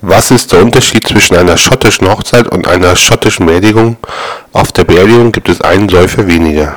Was ist der Unterschied zwischen einer schottischen Hochzeit und einer schottischen Beerdigung? Auf der Beerdigung gibt es einen Säufer weniger.